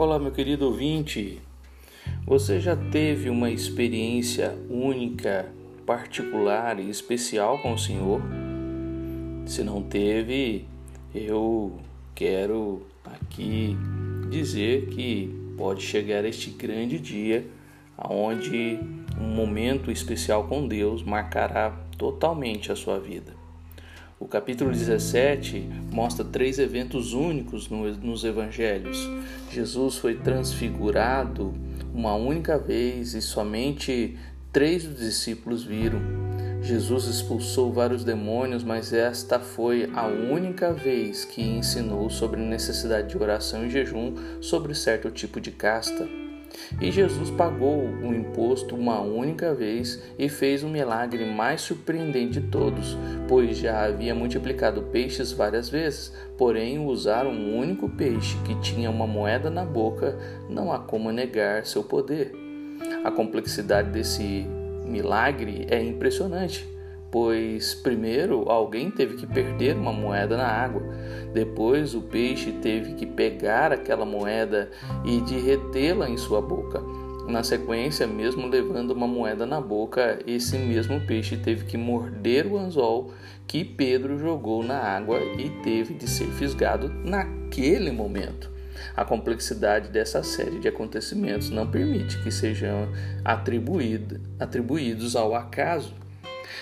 Olá, meu querido ouvinte. Você já teve uma experiência única, particular e especial com o Senhor? Se não teve, eu quero aqui dizer que pode chegar este grande dia onde um momento especial com Deus marcará totalmente a sua vida. O capítulo 17 mostra três eventos únicos nos evangelhos. Jesus foi transfigurado uma única vez e somente três dos discípulos viram. Jesus expulsou vários demônios, mas esta foi a única vez que ensinou sobre necessidade de oração e jejum sobre certo tipo de casta. E Jesus pagou o imposto uma única vez e fez o milagre mais surpreendente de todos, pois já havia multiplicado peixes várias vezes, porém usar um único peixe que tinha uma moeda na boca, não há como negar seu poder. A complexidade desse milagre é impressionante pois primeiro alguém teve que perder uma moeda na água, depois o peixe teve que pegar aquela moeda e derretê-la em sua boca. Na sequência, mesmo levando uma moeda na boca, esse mesmo peixe teve que morder o anzol que Pedro jogou na água e teve de ser fisgado naquele momento. A complexidade dessa série de acontecimentos não permite que sejam atribuídos ao acaso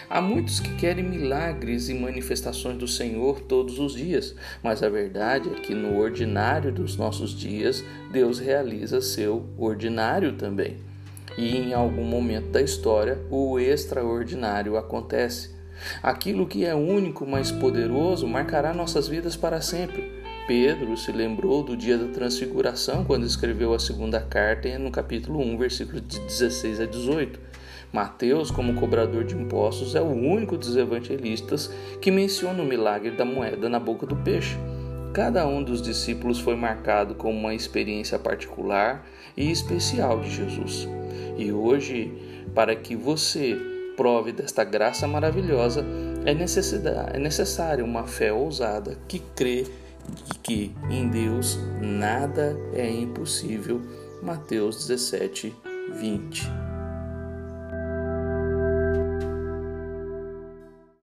Há muitos que querem milagres e manifestações do Senhor todos os dias, mas a verdade é que no ordinário dos nossos dias, Deus realiza seu ordinário também. E em algum momento da história, o extraordinário acontece. Aquilo que é único, mas poderoso, marcará nossas vidas para sempre. Pedro se lembrou do dia da transfiguração quando escreveu a segunda carta no capítulo 1, versículos de 16 a 18. Mateus, como cobrador de impostos, é o único dos evangelistas que menciona o milagre da moeda na boca do peixe. Cada um dos discípulos foi marcado com uma experiência particular e especial de Jesus. E hoje, para que você prove desta graça maravilhosa, é, é necessário uma fé ousada que crê que em Deus nada é impossível. Mateus 17, 20.